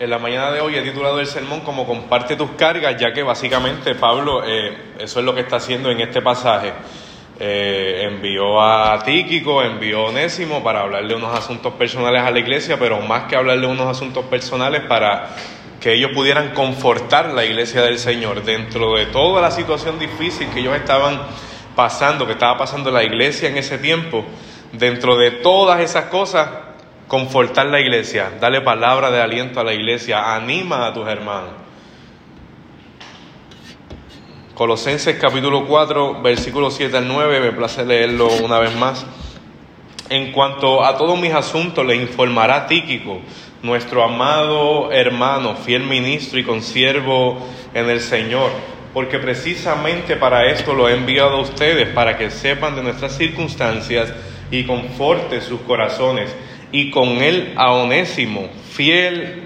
En la mañana de hoy he titulado el sermón como comparte tus cargas, ya que básicamente Pablo eh, eso es lo que está haciendo en este pasaje. Eh, envió a Tíquico, envió a Onésimo para hablarle unos asuntos personales a la iglesia, pero más que hablarle unos asuntos personales para que ellos pudieran confortar la iglesia del Señor dentro de toda la situación difícil que ellos estaban pasando, que estaba pasando la iglesia en ese tiempo, dentro de todas esas cosas, confortar la iglesia, darle palabra de aliento a la iglesia, anima a tus hermanos. Colosenses capítulo 4, versículos 7 al 9, me place leerlo una vez más. En cuanto a todos mis asuntos, le informará Tíquico, nuestro amado hermano, fiel ministro y consiervo en el Señor, porque precisamente para esto lo he enviado a ustedes, para que sepan de nuestras circunstancias y conforte sus corazones y con él a Onésimo, fiel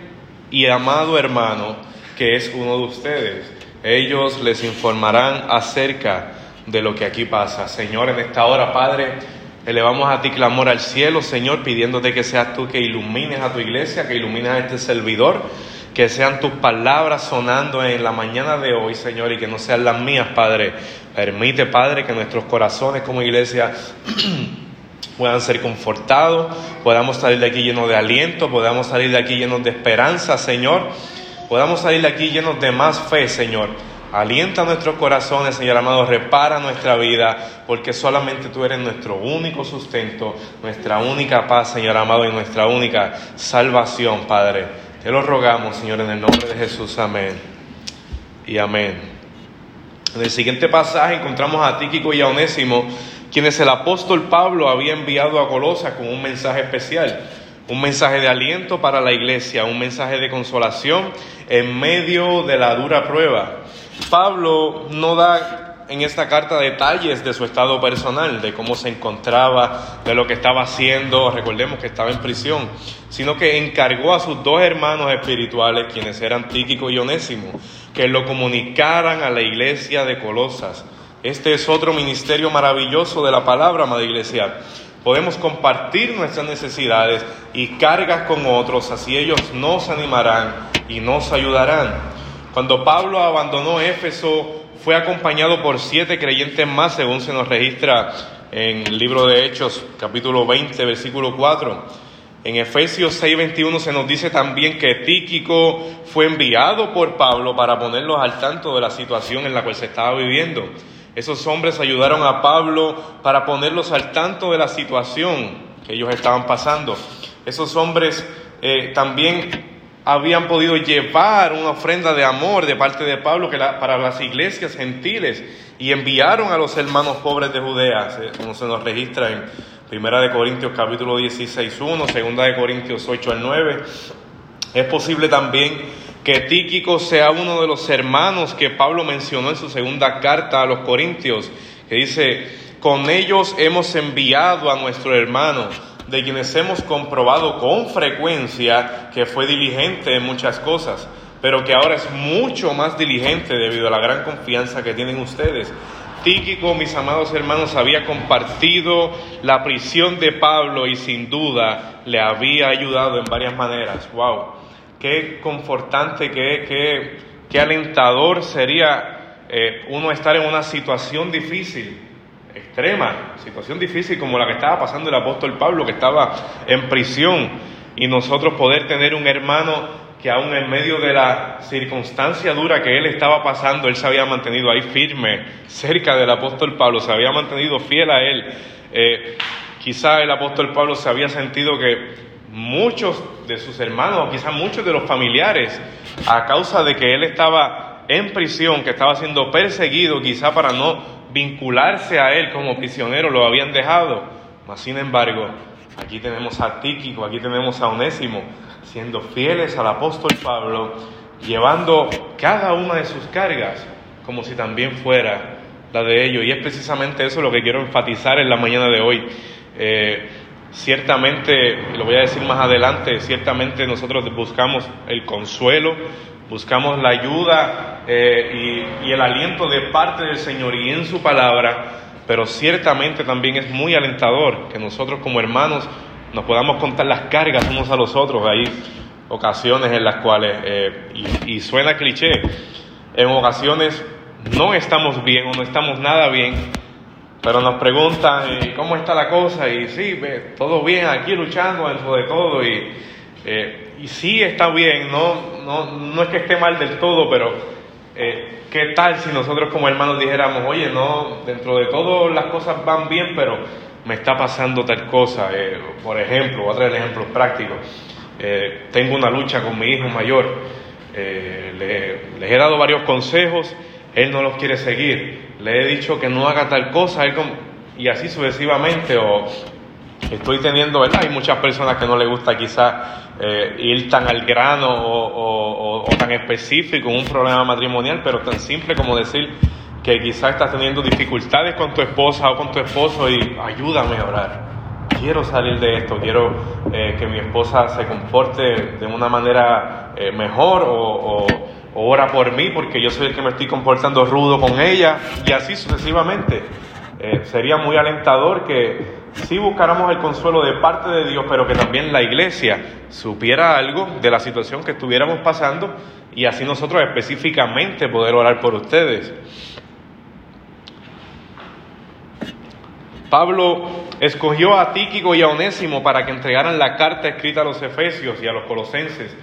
y amado hermano, que es uno de ustedes. Ellos les informarán acerca de lo que aquí pasa. Señor, en esta hora, Padre, elevamos a ti clamor al cielo, Señor, pidiéndote que seas tú que ilumines a tu iglesia, que ilumines a este servidor, que sean tus palabras sonando en la mañana de hoy, Señor, y que no sean las mías, Padre. Permite, Padre, que nuestros corazones como iglesia puedan ser confortados, podamos salir de aquí llenos de aliento, podamos salir de aquí llenos de esperanza, Señor, podamos salir de aquí llenos de más fe, Señor. Alienta nuestros corazones, Señor amado, repara nuestra vida, porque solamente tú eres nuestro único sustento, nuestra única paz, Señor amado, y nuestra única salvación, Padre. Te lo rogamos, Señor, en el nombre de Jesús. Amén. Y amén. En el siguiente pasaje encontramos a Tíquico y a Onésimo, quienes el apóstol Pablo había enviado a Colosa con un mensaje especial, un mensaje de aliento para la iglesia, un mensaje de consolación en medio de la dura prueba. Pablo no da en esta carta detalles de su estado personal, de cómo se encontraba, de lo que estaba haciendo, recordemos que estaba en prisión, sino que encargó a sus dos hermanos espirituales, quienes eran Tíquico y Onésimo, que lo comunicaran a la iglesia de Colosas este es otro ministerio maravilloso de la palabra, amada iglesia. Podemos compartir nuestras necesidades y cargas con otros, así ellos nos animarán y nos ayudarán. Cuando Pablo abandonó Éfeso, fue acompañado por siete creyentes más, según se nos registra en el libro de Hechos, capítulo 20, versículo 4. En Efesios 6:21 se nos dice también que Tíquico fue enviado por Pablo para ponerlos al tanto de la situación en la cual se estaba viviendo. Esos hombres ayudaron a Pablo para ponerlos al tanto de la situación que ellos estaban pasando. Esos hombres eh, también habían podido llevar una ofrenda de amor de parte de Pablo que para las iglesias gentiles y enviaron a los hermanos pobres de Judea, como se nos registra en Primera de Corintios capítulo 16, 1, Segunda de Corintios 8 al 9. Es posible también que Tíquico sea uno de los hermanos que Pablo mencionó en su segunda carta a los Corintios, que dice, con ellos hemos enviado a nuestro hermano, de quienes hemos comprobado con frecuencia que fue diligente en muchas cosas, pero que ahora es mucho más diligente debido a la gran confianza que tienen ustedes. Tíquico, mis amados hermanos, había compartido la prisión de Pablo y sin duda le había ayudado en varias maneras. ¡Wow! Qué confortante, qué, qué, alentador sería eh, uno estar en una situación difícil, extrema, situación difícil como la que estaba pasando el apóstol Pablo, que estaba en prisión, y nosotros poder tener un hermano que aún en medio de la circunstancia dura que él estaba pasando, él se había mantenido ahí firme, cerca del apóstol Pablo, se había mantenido fiel a él. Eh, quizá el apóstol Pablo se había sentido que muchos de sus hermanos, o quizás muchos de los familiares, a causa de que él estaba en prisión, que estaba siendo perseguido, quizá para no vincularse a él como prisionero, lo habían dejado. Mas, sin embargo, aquí tenemos a Tíquico, aquí tenemos a Onésimo, siendo fieles al apóstol Pablo, llevando cada una de sus cargas como si también fuera la de ellos. Y es precisamente eso lo que quiero enfatizar en la mañana de hoy. Eh, Ciertamente, lo voy a decir más adelante, ciertamente nosotros buscamos el consuelo, buscamos la ayuda eh, y, el aliento de parte del Señor y en su palabra, pero ciertamente también es muy alentador que nosotros como hermanos nos podamos contar las cargas unos a los otros. Ahí ocasiones en las cuales, eh, y, suena cliché, en ocasiones no estamos bien o no estamos nada bien, pero nos preguntan cómo está la cosa y sí, todo bien aquí luchando dentro de todo y, eh, y sí está bien, no, no, no es que esté mal del todo, pero eh, ¿qué tal si nosotros como hermanos dijéramos, oye, no, dentro de todo las cosas van bien, pero me está pasando tal cosa? por ejemplo, voy a traer ejemplos prácticos. Eh, tengo una lucha con mi hijo mayor, eh, le, les he dado varios consejos, él no los quiere seguir, le he dicho que no haga tal cosa, y así sucesivamente, o estoy teniendo, ¿verdad? Hay muchas personas que no les gusta quizá eh, ir tan al grano o, tan específico en un problema matrimonial, pero tan simple como decir que quizá estás teniendo dificultades con tu esposa o con tu esposo y ayúdame a orar quiero salir de esto, quiero eh, que mi esposa se comporte de una manera eh, mejor o, ora por mí porque yo soy el que me estoy comportando rudo con ella y así sucesivamente. Eh, sería muy alentador que si buscáramos el consuelo de parte de Dios, pero que también la iglesia supiera algo de la situación que estuviéramos pasando y así nosotros específicamente poder orar por ustedes. Pablo escogió a Tíquico y a Onésimo para que entregaran la carta escrita a los Efesios y a los Colosenses.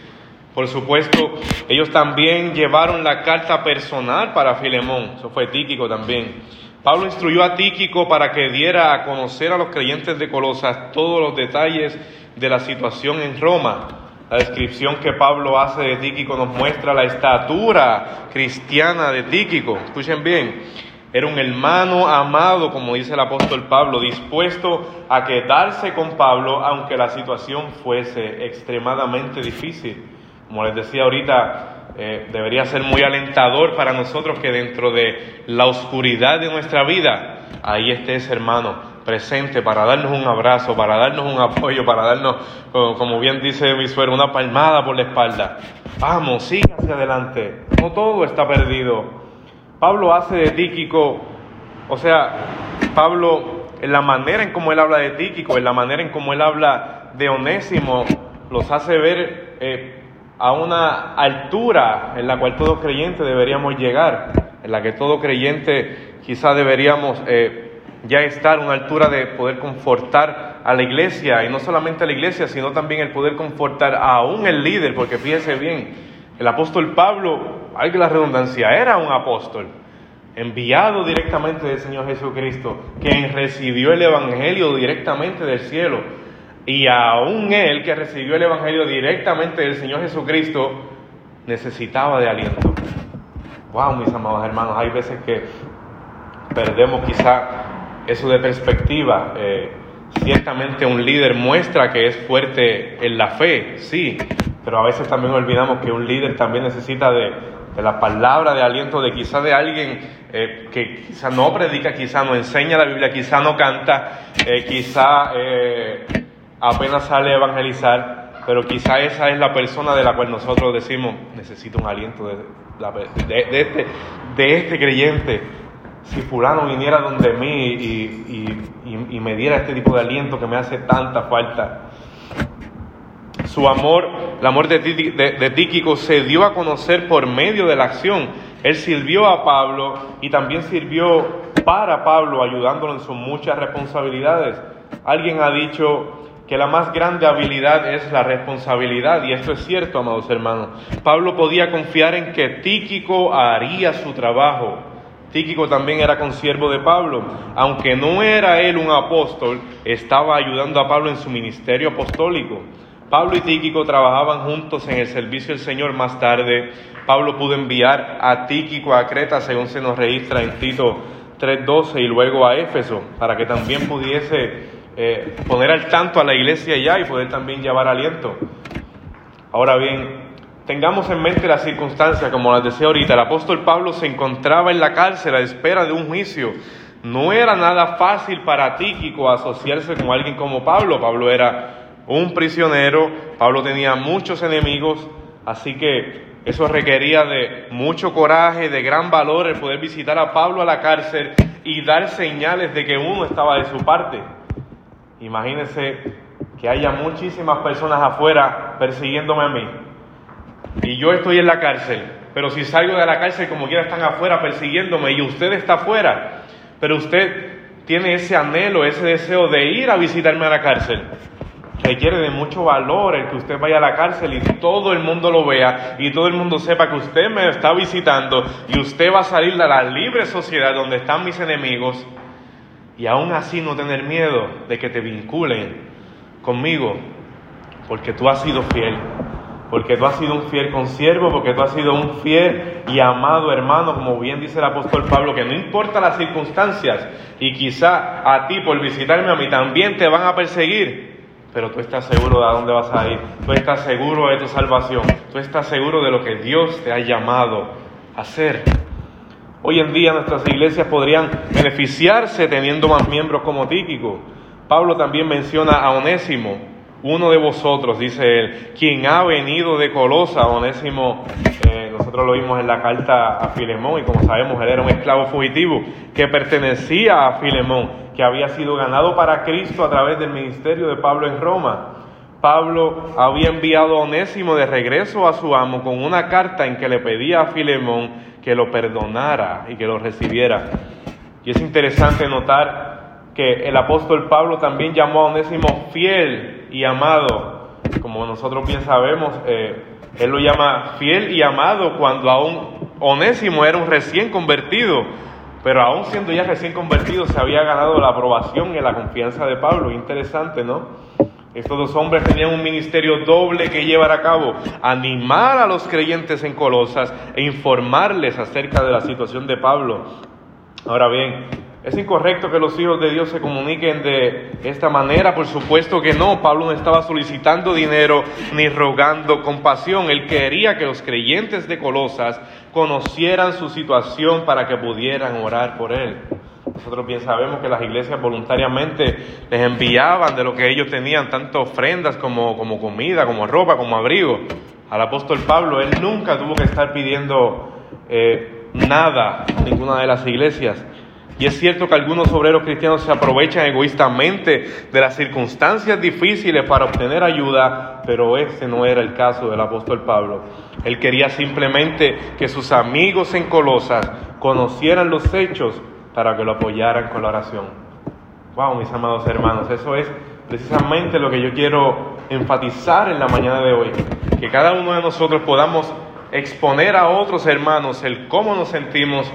Por supuesto, ellos también llevaron la carta personal para Filemón, eso fue Tíquico también. Pablo instruyó a Tíquico para que diera a conocer a los creyentes de Colosas todos los detalles de la situación en Roma. La descripción que Pablo hace de Tíquico nos muestra la estatura cristiana de Tíquico. Escuchen bien. Era un hermano amado, como dice el apóstol Pablo, dispuesto a quedarse con Pablo aunque la situación fuese extremadamente difícil. Como les decía ahorita, eh, debería ser muy alentador para nosotros que dentro de la oscuridad de nuestra vida, ahí esté ese hermano presente para darnos un abrazo, para darnos un apoyo, para darnos, como bien dice mi suegro, una palmada por la espalda. Vamos, siga hacia adelante. No todo está perdido. Pablo hace de Tíquico, o sea, Pablo, en la manera en cómo él habla de Tíquico, en la manera en cómo él habla de Onésimo, los hace ver eh, a una altura en la cual todo creyente deberíamos llegar, en la que todo creyente quizá deberíamos eh, ya estar, una altura de poder confortar a la iglesia, y no solamente a la iglesia, sino también el poder confortar aún el líder, porque fíjese bien, el apóstol Pablo, hay que la redundancia, era un apóstol enviado directamente del Señor Jesucristo, quien recibió el Evangelio directamente del cielo. Y aún él que recibió el Evangelio directamente del Señor Jesucristo, necesitaba de aliento. Wow, mis amados hermanos, hay veces que perdemos quizá eso de perspectiva. Eh, ciertamente un líder muestra que es fuerte en la fe, sí, pero a veces también olvidamos que un líder también necesita de, la palabra de aliento de quizá de alguien eh, que quizá no predica, quizá no enseña la Biblia, quizá no canta, eh, quizá apenas sale a evangelizar, pero quizá esa es la persona de la cual nosotros decimos, necesito un aliento de, de, este, de este creyente. Si fulano viniera donde mí y, y me diera este tipo de aliento que me hace tanta falta. Su amor, el amor de, Tíquico se dio a conocer por medio de la acción. Él sirvió a Pablo y también sirvió para Pablo, ayudándolo en sus muchas responsabilidades. Alguien ha dicho que la más grande habilidad es la responsabilidad, y esto es cierto, amados hermanos. Pablo podía confiar en que Tíquico haría su trabajo. Tíquico también era consiervo de Pablo. Aunque no era él un apóstol, estaba ayudando a Pablo en su ministerio apostólico. Pablo y Tíquico trabajaban juntos en el servicio del Señor más tarde. Pablo pudo enviar a Tíquico a Creta, según se nos registra en Tito 3.12, y luego a Éfeso, para que también pudiese eh, poner al tanto a la iglesia allá y poder también llevar aliento. Ahora bien, tengamos en mente las circunstancias, como les decía ahorita, el apóstol Pablo se encontraba en la cárcel a espera de un juicio. No era nada fácil para Tíquico asociarse con alguien como Pablo. Pablo era un prisionero, Pablo tenía muchos enemigos, así que eso requería de mucho coraje, de gran valor el poder visitar a Pablo a la cárcel y dar señales de que uno estaba de su parte. Imagínense que haya muchísimas personas afuera persiguiéndome a mí. Y yo estoy en la cárcel, pero si salgo de la cárcel como quiera están afuera persiguiéndome y usted está afuera, pero usted tiene ese anhelo, ese deseo de ir a visitarme a la cárcel. Requiere de mucho valor el que usted vaya a la cárcel y todo el mundo lo vea y todo el mundo sepa que usted me está visitando y usted va a salir de la libre sociedad donde están mis enemigos y aún así no tener miedo de que te vinculen conmigo, porque tú has sido fiel, porque tú has sido un fiel consiervo, porque tú has sido un fiel y amado hermano, como bien dice el apóstol Pablo, que no importa las circunstancias, y quizá a ti por visitarme a mí también te van a perseguir, pero tú estás seguro de a dónde vas a ir, tú estás seguro de tu salvación, tú estás seguro de lo que Dios te ha llamado a hacer. Hoy en día nuestras iglesias podrían beneficiarse teniendo más miembros como Tíquico. Pablo también menciona a Onésimo, uno de vosotros, dice él, quien ha venido de Colosa. Onésimo, eh, nosotros lo vimos en la carta a Filemón y como sabemos, él era un esclavo fugitivo que pertenecía a Filemón, que había sido ganado para Cristo a través del ministerio de Pablo en Roma. Pablo había enviado a Onésimo de regreso a su amo con una carta en que le pedía a Filemón que lo perdonara y que lo recibiera. Y es interesante notar que el apóstol Pablo también llamó a Onésimo fiel y amado. Como nosotros bien sabemos, eh, él lo llama fiel y amado cuando aún Onésimo era un recién convertido, pero aún siendo ya recién convertido se había ganado la aprobación y la confianza de Pablo. Interesante, ¿no? Estos dos hombres tenían un ministerio doble que llevar a cabo, animar a los creyentes en Colosas e informarles acerca de la situación de Pablo. Ahora bien, ¿es incorrecto que los hijos de Dios se comuniquen de esta manera? Por supuesto que no. Pablo no estaba solicitando dinero ni rogando compasión. Él quería que los creyentes de Colosas conocieran su situación para que pudieran orar por él. Nosotros bien sabemos que las iglesias voluntariamente les enviaban de lo que ellos tenían, tanto ofrendas como, como comida, como ropa, como abrigo. Al apóstol Pablo, él nunca tuvo que estar pidiendo eh, nada a ninguna de las iglesias. Y es cierto que algunos obreros cristianos se aprovechan egoístamente de las circunstancias difíciles para obtener ayuda, pero ese no era el caso del apóstol Pablo. Él quería simplemente que sus amigos en Colosas conocieran los hechos para que lo apoyaran con la oración. Wow, mis amados hermanos, eso es precisamente lo que yo quiero enfatizar en la mañana de hoy, que cada uno de nosotros podamos exponer a otros hermanos el cómo nos sentimos,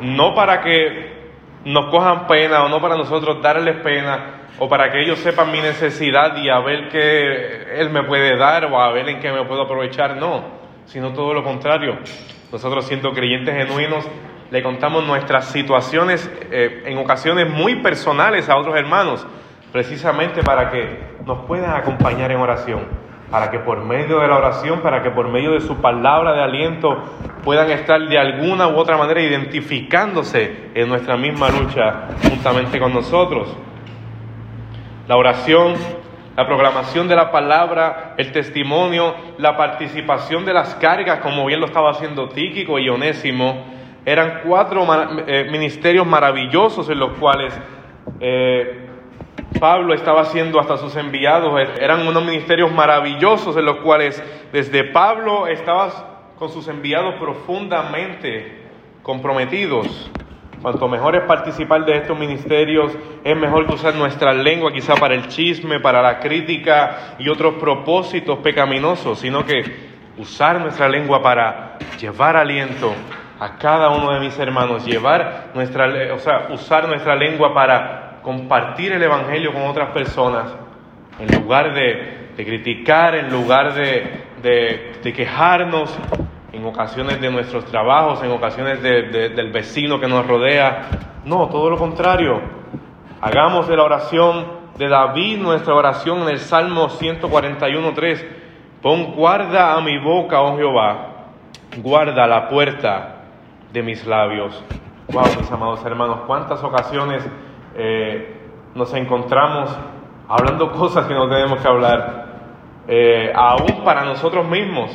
no para que nos cojan pena o no para nosotros darles pena o para que ellos sepan mi necesidad y a ver qué Él me puede dar o a ver en qué me puedo aprovechar, no, sino todo lo contrario. Nosotros siendo creyentes genuinos le contamos nuestras situaciones eh, en ocasiones muy personales a otros hermanos, precisamente para que nos puedan acompañar en oración, para que por medio de la oración, para que por medio de su palabra de aliento puedan estar de alguna u otra manera identificándose en nuestra misma lucha juntamente con nosotros. La oración, la proclamación de la palabra, el testimonio, la participación de las cargas, como bien lo estaba haciendo Tíquico y Onésimo, eran cuatro eh, ministerios maravillosos en los cuales eh, Pablo estaba haciendo hasta sus enviados. Eran unos ministerios maravillosos en los cuales desde Pablo estaba con sus enviados profundamente comprometidos. Cuanto mejor es participar de estos ministerios, es mejor que usar nuestra lengua quizá para el chisme, para la crítica y otros propósitos pecaminosos, sino que usar nuestra lengua para llevar aliento, a cada uno de mis hermanos, llevar nuestra, o sea, usar nuestra lengua para compartir el Evangelio con otras personas, en lugar de, criticar, en lugar de, quejarnos, en ocasiones de nuestros trabajos, en ocasiones del vecino que nos rodea. No, todo lo contrario. Hagamos de la oración de David nuestra oración en el Salmo 141.3. Pon guarda a mi boca, oh Jehová, guarda la puerta de mis labios. Wow, mis amados hermanos, cuántas ocasiones eh, nos encontramos hablando cosas que no tenemos que hablar, eh, aún para nosotros mismos,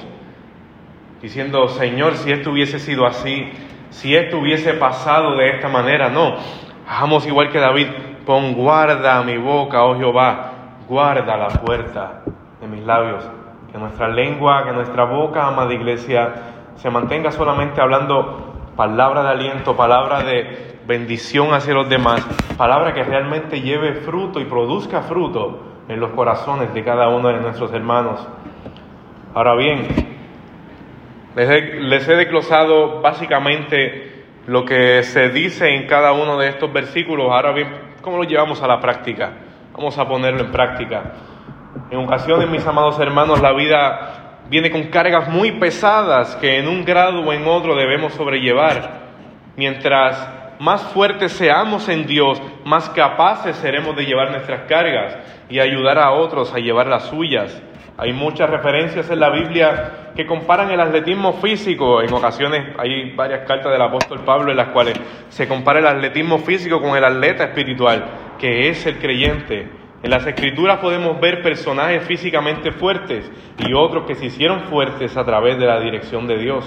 diciendo, Señor, si esto hubiese sido así, si esto hubiese pasado de esta manera, no, hagamos igual que David, pon guarda a mi boca, oh Jehová, guarda la puerta de mis labios. Que nuestra lengua, que nuestra boca, amada iglesia, se mantenga solamente hablando palabra de aliento, palabra de bendición hacia los demás, palabra que realmente lleve fruto y produzca fruto en los corazones de cada uno de nuestros hermanos. Ahora bien, les he, les he desglosado básicamente lo que se dice en cada uno de estos versículos. Ahora bien, ¿cómo lo llevamos a la práctica? Vamos a ponerlo en práctica. En ocasiones, mis amados hermanos, la vida viene con cargas muy pesadas que en un grado o en otro debemos sobrellevar. Mientras más fuertes seamos en Dios, más capaces seremos de llevar nuestras cargas y ayudar a otros a llevar las suyas. Hay muchas referencias en la Biblia que comparan el atletismo físico. En ocasiones hay varias cartas del apóstol Pablo en las cuales se compara el atletismo físico con el atleta espiritual, que es el creyente. En las escrituras podemos ver personajes físicamente fuertes y otros que se hicieron fuertes a través de la dirección de Dios.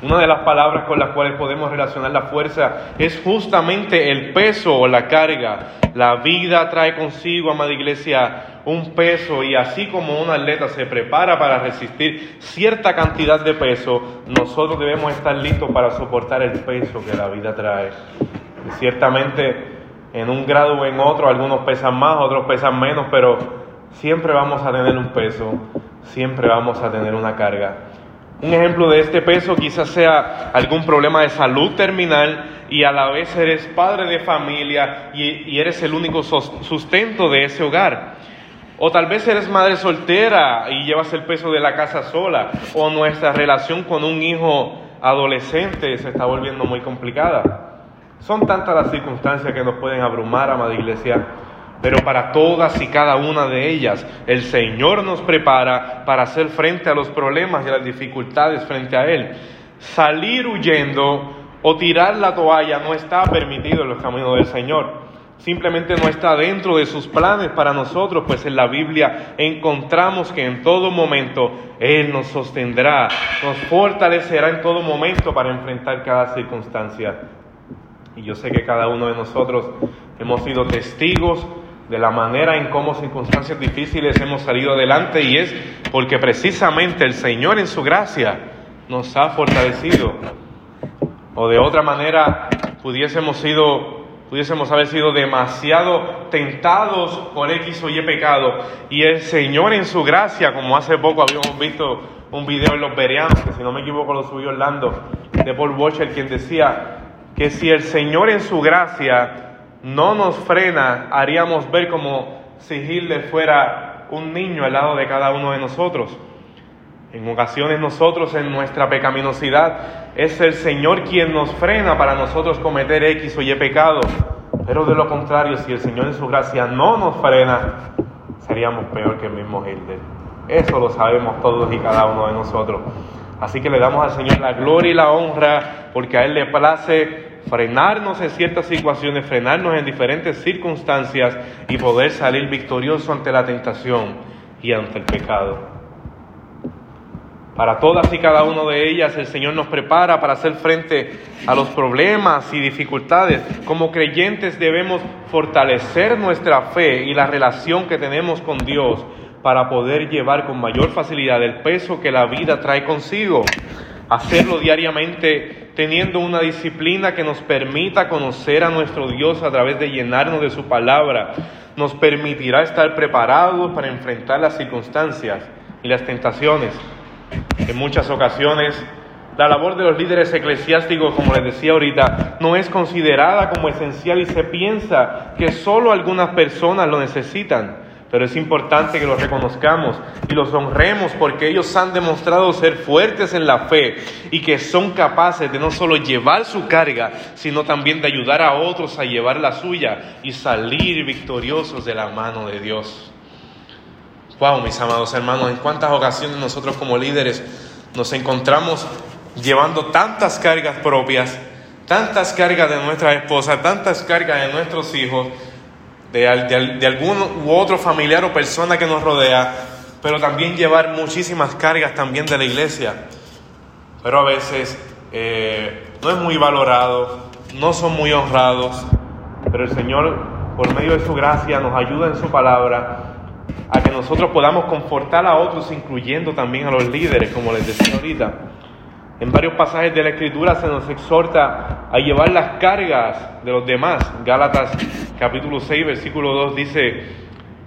Una de las palabras con las cuales podemos relacionar la fuerza es justamente el peso o la carga. La vida trae consigo, amada iglesia, un peso y así como un atleta se prepara para resistir cierta cantidad de peso, nosotros debemos estar listos para soportar el peso que la vida trae. Y ciertamente en un grado o en otro, algunos pesan más, otros pesan menos, pero siempre vamos a tener un peso, siempre vamos a tener una carga. Un ejemplo de este peso quizás sea algún problema de salud terminal y a la vez eres padre de familia y, y eres el único sustento de ese hogar. O tal vez eres madre soltera y llevas el peso de la casa sola. O nuestra relación con un hijo adolescente se está volviendo muy complicada. Son tantas las circunstancias que nos pueden abrumar, amada iglesia, pero para todas y cada una de ellas el Señor nos prepara para hacer frente a los problemas y las dificultades frente a Él. Salir huyendo o tirar la toalla no está permitido en los caminos del Señor. Simplemente no está dentro de sus planes para nosotros, pues en la Biblia encontramos que en todo momento Él nos sostendrá, nos fortalecerá en todo momento para enfrentar cada circunstancia. Y yo sé que cada uno de nosotros hemos sido testigos de la manera en cómo circunstancias difíciles hemos salido adelante y es porque precisamente el Señor en su gracia nos ha fortalecido. O de otra manera pudiésemos sido pudiésemos haber sido demasiado tentados por X o Y pecado y el Señor en su gracia, como hace poco habíamos visto un video en los Bereanos, que si no me equivoco lo subió Orlando, de Paul Washer, quien decía, que si el Señor en su gracia no nos frena, haríamos ver como si Hitler fuera un niño al lado de cada uno de nosotros. En ocasiones nosotros en nuestra pecaminosidad es el Señor quien nos frena para nosotros cometer X o Y pecado. Pero de lo contrario, si el Señor en su gracia no nos frena, seríamos peor que el mismo Hitler. Eso lo sabemos todos y cada uno de nosotros. Así que le damos al Señor la gloria y la honra porque a Él le place frenarnos en ciertas situaciones, frenarnos en diferentes circunstancias y poder salir victorioso ante la tentación y ante el pecado. Para todas y cada una de ellas el Señor nos prepara para hacer frente a los problemas y dificultades. Como creyentes debemos fortalecer nuestra fe y la relación que tenemos con Dios para poder llevar con mayor facilidad el peso que la vida trae consigo. Hacerlo diariamente teniendo una disciplina que nos permita conocer a nuestro Dios a través de llenarnos de su palabra, nos permitirá estar preparados para enfrentar las circunstancias y las tentaciones. En muchas ocasiones, la labor de los líderes eclesiásticos, como les decía ahorita, no es considerada como esencial y se piensa que solo algunas personas lo necesitan. Pero es importante que los reconozcamos y los honremos porque ellos han demostrado ser fuertes en la fe y que son capaces de no solo llevar su carga, sino también de ayudar a otros a llevar la suya y salir victoriosos de la mano de Dios. Wow, mis amados hermanos, en cuántas ocasiones nosotros como líderes nos encontramos llevando tantas cargas propias, tantas cargas de nuestra esposa, tantas cargas de nuestros hijos, de, algún u otro familiar o persona que nos rodea, pero también llevar muchísimas cargas también de la iglesia. Pero a veces eh, no es muy valorado, no son muy honrados, pero el Señor por medio de su gracia, nos ayuda en su palabra a que nosotros podamos confortar a otros, incluyendo también a los líderes, como les decía ahorita. En varios pasajes de la Escritura se nos exhorta a llevar las cargas de los demás. Gálatas capítulo 6, versículo 2 dice,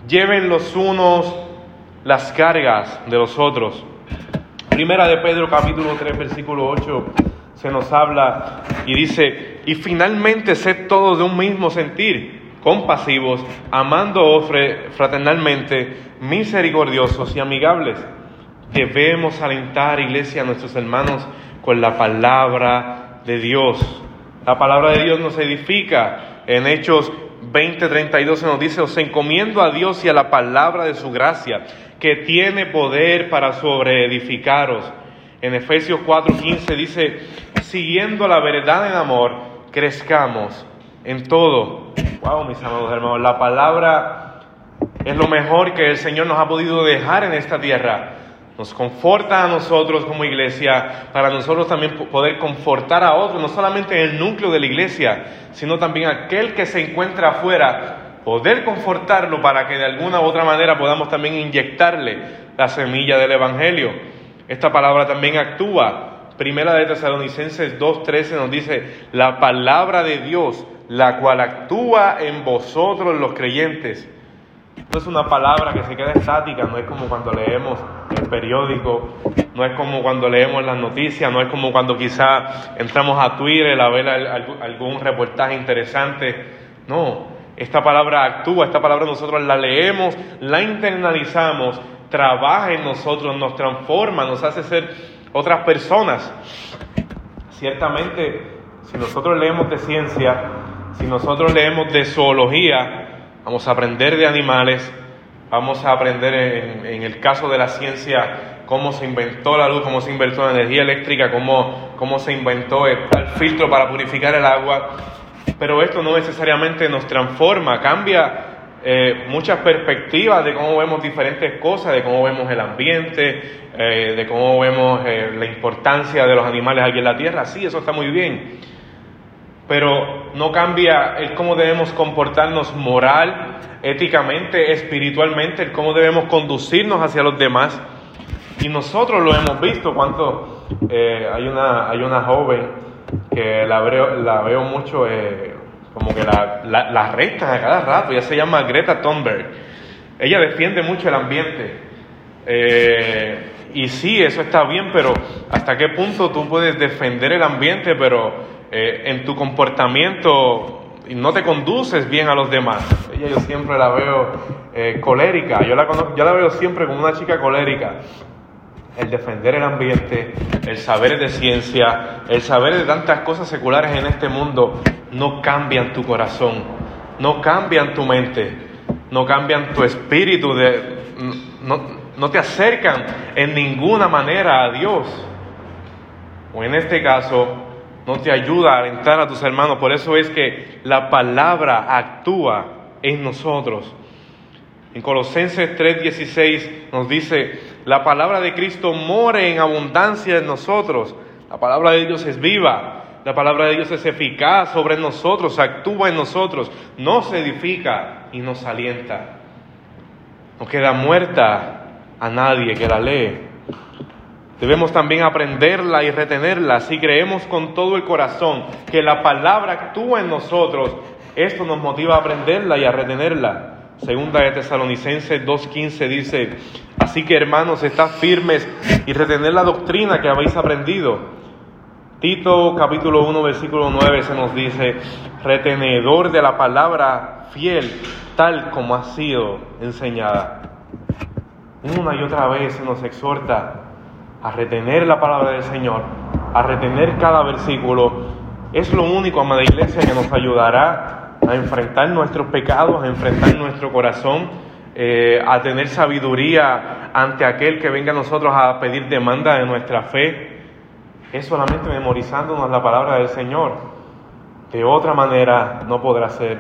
lleven los unos las cargas de los otros. Primera de Pedro capítulo 3, versículo 8 se nos habla y dice, y finalmente sed todos de un mismo sentir compasivos, amando fraternalmente, misericordiosos y amigables. Debemos alentar, iglesia, a nuestros hermanos con la palabra de Dios. La palabra de Dios nos edifica. En Hechos 20, 32 se nos dice, os encomiendo a Dios y a la palabra de su gracia, que tiene poder para sobreedificaros. En Efesios 4, 15 dice, siguiendo la verdad en amor, crezcamos en todo. Wow, mis amados hermanos, la palabra es lo mejor que el Señor nos ha podido dejar en esta tierra. Nos conforta a nosotros como iglesia, para nosotros también poder confortar a otros, no solamente en el núcleo de la iglesia, sino también aquel que se encuentra afuera, poder confortarlo para que de alguna u otra manera podamos también inyectarle la semilla del Evangelio. Esta palabra también actúa. Primera de Tesalonicenses 2.13 nos dice, la palabra de Dios la cual actúa en vosotros los creyentes. No es una palabra que se queda estática, no es como cuando leemos el periódico, no es como cuando leemos las noticias, no es como cuando quizá entramos a Twitter a ver algún reportaje interesante. No, esta palabra actúa, esta palabra nosotros la leemos, la internalizamos, trabaja en nosotros, nos transforma, nos hace ser otras personas. Ciertamente, si nosotros leemos de ciencia, si nosotros leemos de zoología, vamos a aprender de animales, vamos a aprender en, el caso de la ciencia cómo se inventó la luz, cómo se inventó la energía eléctrica, cómo, cómo se inventó el, filtro para purificar el agua. Pero esto no necesariamente nos transforma, cambia eh, muchas perspectivas de cómo vemos diferentes cosas, de cómo vemos el ambiente, eh, de cómo vemos eh, la importancia de los animales aquí en la Tierra. Sí, eso está muy bien pero no cambia el cómo debemos comportarnos moral, éticamente, espiritualmente, el cómo debemos conducirnos hacia los demás. Y nosotros lo hemos visto, cuánto eh, hay, una, hay una joven que la veo, la veo mucho, eh, como que la, la, la a cada rato, ella se llama Greta Thunberg. Ella defiende mucho el ambiente. Eh, y sí, eso está bien, pero ¿hasta qué punto tú puedes defender el ambiente, pero eh, en tu comportamiento no te conduces bien a los demás. Ella yo siempre la veo eh, colérica, yo la, yo la veo siempre como una chica colérica. El defender el ambiente, el saber de ciencia, el saber de tantas cosas seculares en este mundo, no cambian tu corazón, no cambian tu mente, no cambian tu espíritu, de, no, no te acercan en ninguna manera a Dios. O en este caso, no te ayuda a alentar a tus hermanos. Por eso es que la palabra actúa en nosotros. En Colosenses 3:16 nos dice, la palabra de Cristo more en abundancia en nosotros. La palabra de Dios es viva. La palabra de Dios es eficaz sobre nosotros, actúa en nosotros, nos edifica y nos alienta. No queda muerta a nadie que la lee. Debemos también aprenderla y retenerla. Si creemos con todo el corazón que la palabra actúa en nosotros, esto nos motiva a aprenderla y a retenerla. Segunda de Tesalonicenses 2.15 dice, así que hermanos, estad firmes y retener la doctrina que habéis aprendido. Tito capítulo 1 versículo 9 se nos dice, retenedor de la palabra fiel, tal como ha sido enseñada. Una y otra vez se nos exhorta a retener la palabra del Señor, a retener cada versículo, es lo único, amada iglesia, que nos ayudará a enfrentar nuestros pecados, a enfrentar nuestro corazón, eh, a tener sabiduría ante aquel que venga a nosotros a pedir demanda de nuestra fe. Es solamente memorizándonos la palabra del Señor. De otra manera no podrá ser.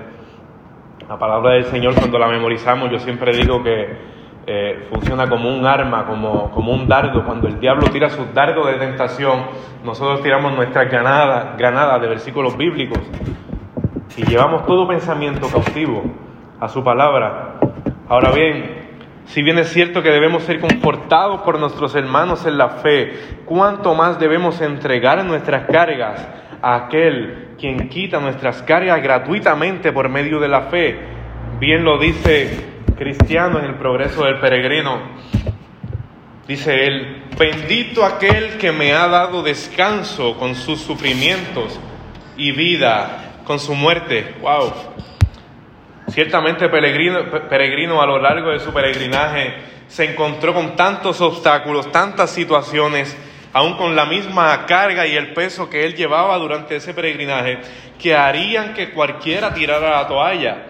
La palabra del Señor cuando la memorizamos, yo siempre digo que eh, funciona como un arma, como, como un dardo. Cuando el diablo tira sus dardos de tentación, nosotros tiramos nuestras granadas, granadas de versículos bíblicos. y llevamos todo pensamiento cautivo a su palabra. Ahora bien, si bien es cierto que debemos ser confortados por nuestros hermanos en la fe, ¿cuánto más debemos entregar nuestras cargas a aquel quien quita nuestras cargas gratuitamente por medio de la fe? Bien lo dice Cristiano en el progreso del peregrino. Dice él, bendito aquel que me ha dado descanso con sus sufrimientos y vida con su muerte. Wow. Ciertamente peregrino, peregrino a lo largo de su peregrinaje se encontró con tantos obstáculos, tantas situaciones, aún con la misma carga y el peso que él llevaba durante ese peregrinaje, que harían que cualquiera tirara la toalla.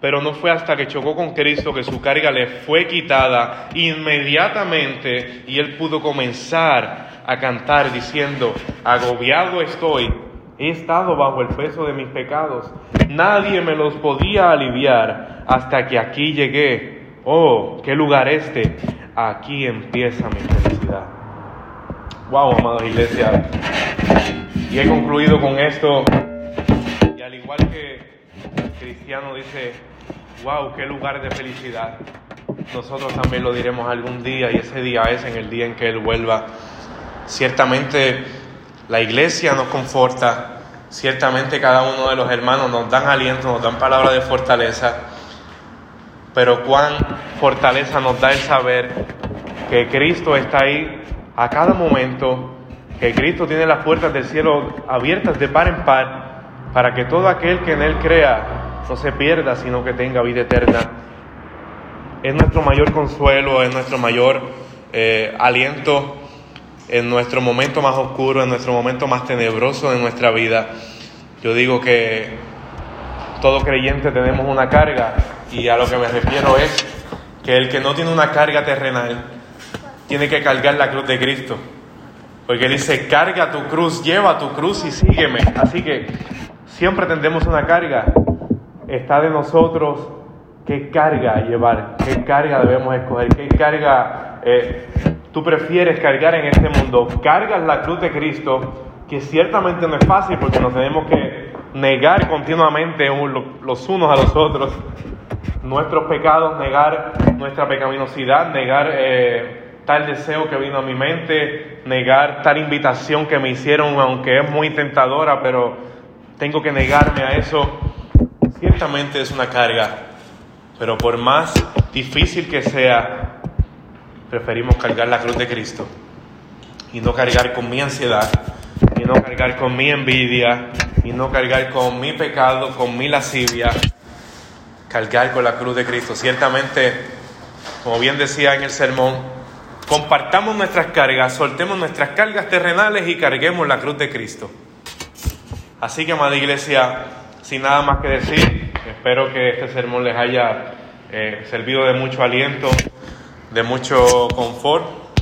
Pero no fue hasta que chocó con Cristo que su carga le fue quitada inmediatamente y él pudo comenzar a cantar diciendo, agobiado estoy, he estado bajo el peso de mis pecados, nadie me los podía aliviar hasta que aquí llegué. Oh, qué lugar este, aquí empieza mi felicidad. Wow, amados iglesia. Y he concluido con esto, y al igual que cristiano dice, wow, qué lugar de felicidad. Nosotros también lo diremos algún día y ese día es en el día en que Él vuelva. Ciertamente la iglesia nos conforta, ciertamente cada uno de los hermanos nos dan aliento, nos dan palabras de fortaleza, pero cuán fortaleza nos da el saber que Cristo está ahí a cada momento, que Cristo tiene las puertas del cielo abiertas de par en par, para que todo aquel que en Él crea no se pierda, sino que tenga vida eterna. Es nuestro mayor consuelo, es nuestro mayor eh, aliento en nuestro momento más oscuro, en nuestro momento más tenebroso de nuestra vida. Yo digo que todo creyente tenemos una carga y a lo que me refiero es que el que no tiene una carga terrenal tiene que cargar la cruz de Cristo. Porque él dice, carga tu cruz, lleva tu cruz y sígueme. Así que siempre tendremos una carga está de nosotros qué carga llevar, qué carga debemos escoger, qué carga eh, tú prefieres cargar en este mundo. Cargas la cruz de Cristo, que ciertamente no es fácil porque nos tenemos que negar continuamente los unos a los otros nuestros pecados, negar nuestra pecaminosidad, negar eh, tal deseo que vino a mi mente, negar tal invitación que me hicieron, aunque es muy tentadora, pero tengo que negarme a eso Ciertamente es una carga, pero por más difícil que sea, preferimos cargar la cruz de Cristo y no cargar con mi ansiedad, y no cargar con mi envidia, y no cargar con mi pecado, con mi lascivia, cargar con la cruz de Cristo. Ciertamente, como bien decía en el sermón, compartamos nuestras cargas, soltemos nuestras cargas terrenales y carguemos la cruz de Cristo. Así que, amada iglesia, sin nada más que decir, espero que este sermón les haya eh, servido de mucho aliento, de mucho confort